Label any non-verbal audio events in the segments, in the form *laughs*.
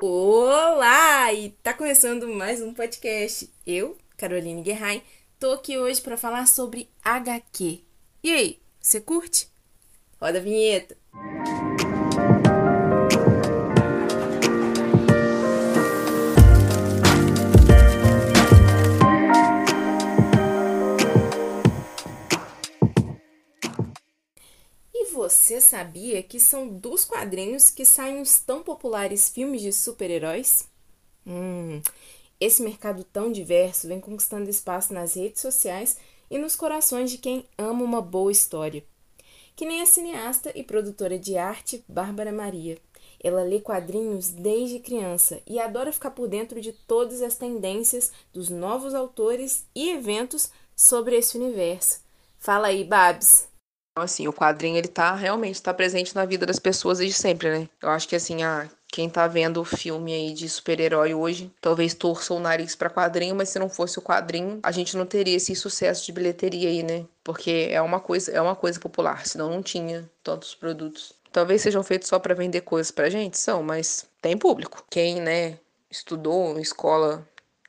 Olá! E tá começando mais um podcast. Eu, Caroline Guerrain, tô aqui hoje para falar sobre HQ. E aí, você curte? Roda a vinheta! Você sabia que são dos quadrinhos que saem os tão populares filmes de super-heróis? Hum, esse mercado tão diverso vem conquistando espaço nas redes sociais e nos corações de quem ama uma boa história. Que nem a cineasta e produtora de arte Bárbara Maria. Ela lê quadrinhos desde criança e adora ficar por dentro de todas as tendências dos novos autores e eventos sobre esse universo. Fala aí, Babs! Assim, o quadrinho, ele tá realmente tá presente na vida das pessoas desde sempre, né? Eu acho que, assim, a, quem tá vendo o filme aí de super-herói hoje, talvez torça o nariz para quadrinho, mas se não fosse o quadrinho, a gente não teria esse sucesso de bilheteria aí, né? Porque é uma coisa, é uma coisa popular, senão não tinha tantos produtos. Talvez sejam feitos só para vender coisas pra gente, são, mas tem público. Quem, né, estudou em escola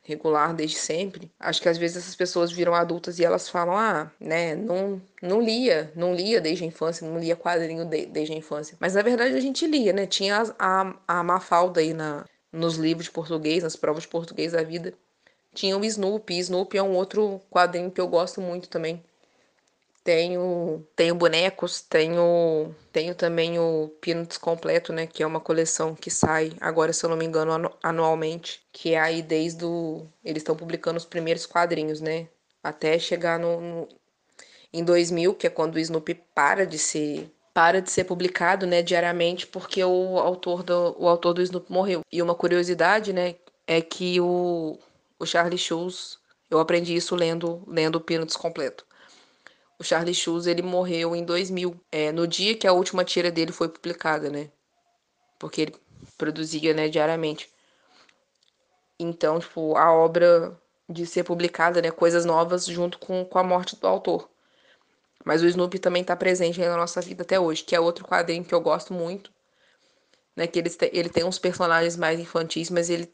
regular desde sempre. Acho que às vezes essas pessoas viram adultas e elas falam: "Ah, né, não não lia, não lia desde a infância, não lia quadrinho de, desde a infância". Mas na verdade a gente lia, né? Tinha a, a, a Mafalda aí na nos livros de português, nas provas de português da vida. Tinha o Snoopy. Snoopy é um outro quadrinho que eu gosto muito também. Tenho, tenho bonecos, tenho, tenho também o Peanuts completo, né, que é uma coleção que sai agora, se eu não me engano, anualmente, que é aí desde o eles estão publicando os primeiros quadrinhos, né, até chegar no, no em 2000, que é quando o Snoopy para de ser para de ser publicado, né, diariamente, porque o autor do o autor do Snoopy morreu. E uma curiosidade, né, é que o o Charlie Schulz, eu aprendi isso lendo lendo o Peanuts completo o Charlie Schulz ele morreu em 2000, é, no dia que a última tira dele foi publicada, né? Porque ele produzia, né, diariamente. Então, tipo, a obra de ser publicada, né, coisas novas junto com, com a morte do autor. Mas o Snoopy também está presente na nossa vida até hoje, que é outro quadrinho que eu gosto muito, né, que ele, ele tem uns personagens mais infantis, mas ele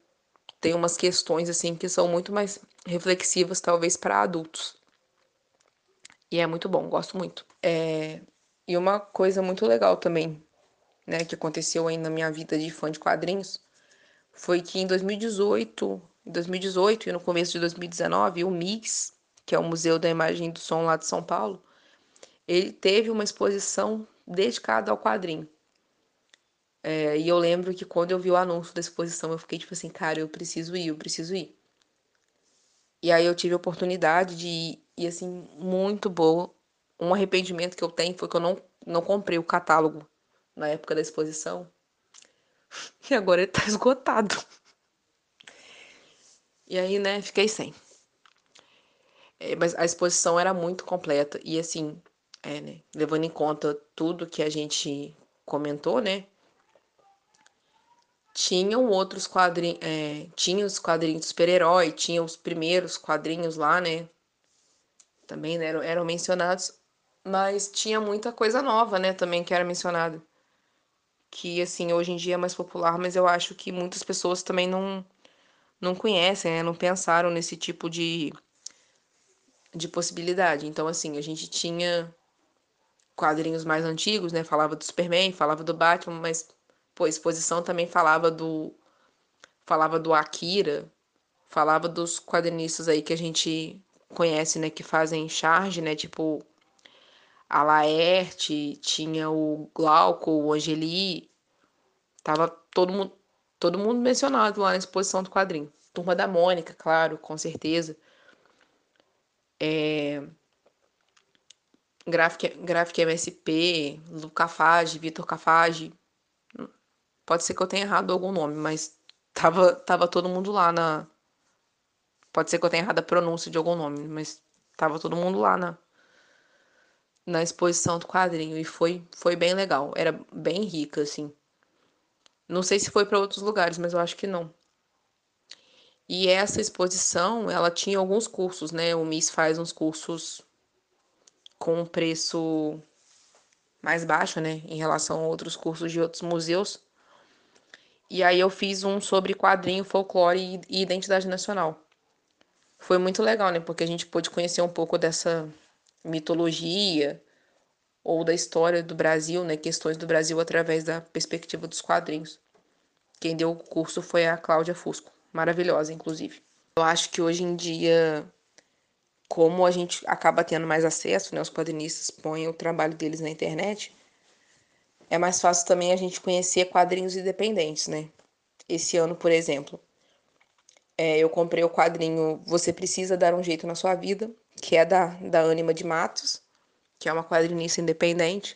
tem umas questões assim que são muito mais reflexivas talvez para adultos. E é muito bom, gosto muito. É... E uma coisa muito legal também, né, que aconteceu aí na minha vida de fã de quadrinhos, foi que em 2018, em 2018 e no começo de 2019, o MIX, que é o Museu da Imagem e do Som lá de São Paulo, ele teve uma exposição dedicada ao quadrinho. É, e eu lembro que quando eu vi o anúncio da exposição, eu fiquei tipo assim, cara, eu preciso ir, eu preciso ir. E aí eu tive a oportunidade de e assim, muito boa. Um arrependimento que eu tenho foi que eu não, não comprei o catálogo na época da exposição. *laughs* E agora ele tá esgotado. E aí, né, fiquei sem. É, mas a exposição era muito completa. E assim, é, né, levando em conta tudo que a gente comentou, né? tinham outros quadrinhos, é, tinha os quadrinhos de super-herói, tinha os primeiros quadrinhos lá, né? Também né, eram, eram mencionados, mas tinha muita coisa nova, né, também que era mencionada. Que, assim, hoje em dia é mais popular, mas eu acho que muitas pessoas também não, não conhecem, né, não pensaram nesse tipo de, de possibilidade. Então, assim, a gente tinha quadrinhos mais antigos, né, falava do Superman, falava do Batman, mas Pô, a exposição também falava do falava do Akira, falava dos quadrinistas aí que a gente conhece, né, que fazem charge, né, tipo a Laerte, tinha o Glauco, o Angeli, tava todo mundo todo mundo mencionado lá na exposição do quadrinho. Turma da Mônica, claro, com certeza. É... Graphic, Graphic MSP, Luca Fage, Vitor Cafage, Pode ser que eu tenha errado algum nome, mas tava, tava todo mundo lá na. Pode ser que eu tenha errado a pronúncia de algum nome, mas tava todo mundo lá na, na exposição do quadrinho e foi, foi bem legal. Era bem rica, assim. Não sei se foi para outros lugares, mas eu acho que não. E essa exposição, ela tinha alguns cursos, né? O MIS faz uns cursos com preço mais baixa, né, em relação a outros cursos de outros museus. E aí eu fiz um sobre quadrinho, folclore e identidade nacional. Foi muito legal, né, porque a gente pôde conhecer um pouco dessa mitologia ou da história do Brasil, né, questões do Brasil através da perspectiva dos quadrinhos. Quem deu o curso foi a Cláudia Fusco, maravilhosa, inclusive. Eu acho que hoje em dia como a gente acaba tendo mais acesso, né, os quadrinistas põem o trabalho deles na internet, é mais fácil também a gente conhecer quadrinhos independentes, né? Esse ano, por exemplo, é, eu comprei o quadrinho Você Precisa Dar um Jeito na Sua Vida, que é da, da Ânima de Matos, que é uma quadrinista independente.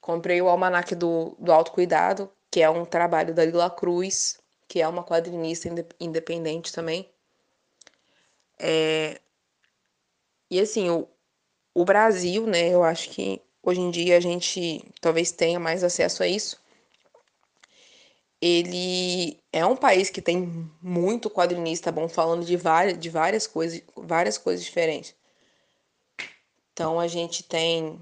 Comprei o Almanac do, do Autocuidado, que é um trabalho da Lila Cruz, que é uma quadrinista independente também. É, e assim, o, o Brasil, né, eu acho que hoje em dia a gente talvez tenha mais acesso a isso. Ele é um país que tem muito quadrinista bom falando de várias, de várias coisas, várias coisas diferentes. Então a gente tem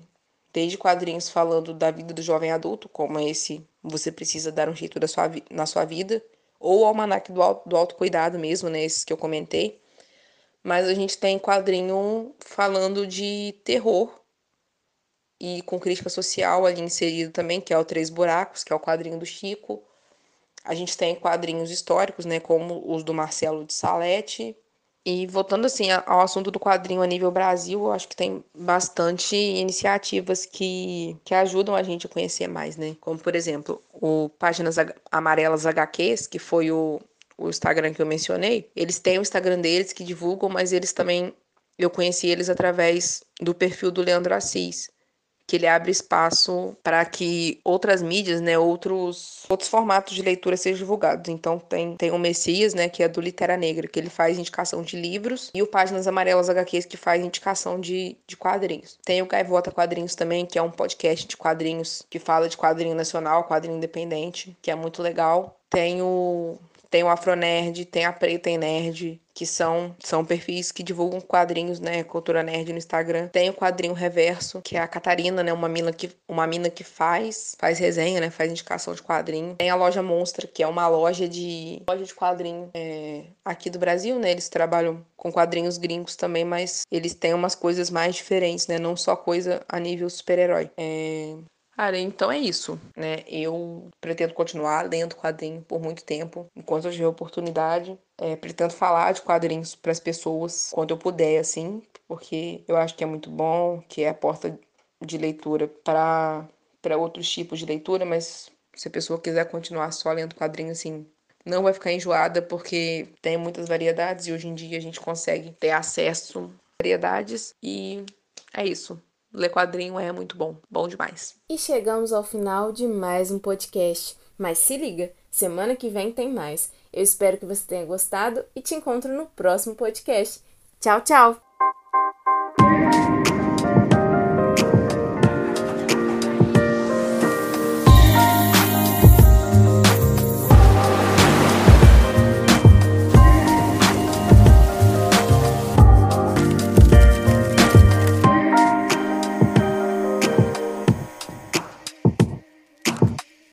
desde quadrinhos falando da vida do jovem adulto, como esse Você Precisa Dar um Jeito da sua, na Sua Vida, ou Almanac do, do Autocuidado mesmo, né, esses que eu comentei mas a gente tem quadrinho falando de terror e com crítica social ali inserido também, que é o Três Buracos, que é o quadrinho do Chico. A gente tem quadrinhos históricos, né, como os do Marcelo de Salete. E voltando assim ao assunto do quadrinho a nível Brasil, eu acho que tem bastante iniciativas que, que ajudam a gente a conhecer mais, né? Como, por exemplo, o Páginas Amarelas HQs, que foi o, o Instagram que eu mencionei, eles têm o Instagram deles que divulgam, mas eles também eu conheci eles através do perfil do Leandro Assis, que ele abre espaço para que outras mídias, né, outros outros formatos de leitura sejam divulgados. Então tem tem o Messias, né, que é do Litera Negra, que ele faz indicação de livros, e o Páginas Amarelas HQs que faz indicação de, de quadrinhos. Tem o Gaivota Quadrinhos também, que é um podcast de quadrinhos que fala de quadrinho nacional, quadrinho independente, que é muito legal. Tem o tem o Afronerd, tem a Preta e Nerd, que são, são perfis que divulgam quadrinhos, né, cultura nerd no Instagram. Tem o quadrinho Reverso, que é a Catarina, né, uma mina que uma mina que faz, faz resenha, né, faz indicação de quadrinho. Tem a loja Monstra, que é uma loja de loja de quadrinho é, aqui do Brasil, né? Eles trabalham com quadrinhos gringos também, mas eles têm umas coisas mais diferentes, né? Não só coisa a nível super-herói. É... Cara, então é isso, né? Eu pretendo continuar lendo quadrinho por muito tempo, enquanto eu tiver oportunidade. É, pretendo falar de quadrinhos para as pessoas quando eu puder, assim, porque eu acho que é muito bom, que é a porta de leitura para para outros tipos de leitura, mas se a pessoa quiser continuar só lendo quadrinho, assim, não vai ficar enjoada, porque tem muitas variedades e hoje em dia a gente consegue ter acesso a variedades e é isso. Ler quadrinho é muito bom, bom demais. E chegamos ao final de mais um podcast. Mas se liga, semana que vem tem mais. Eu espero que você tenha gostado e te encontro no próximo podcast. Tchau, tchau!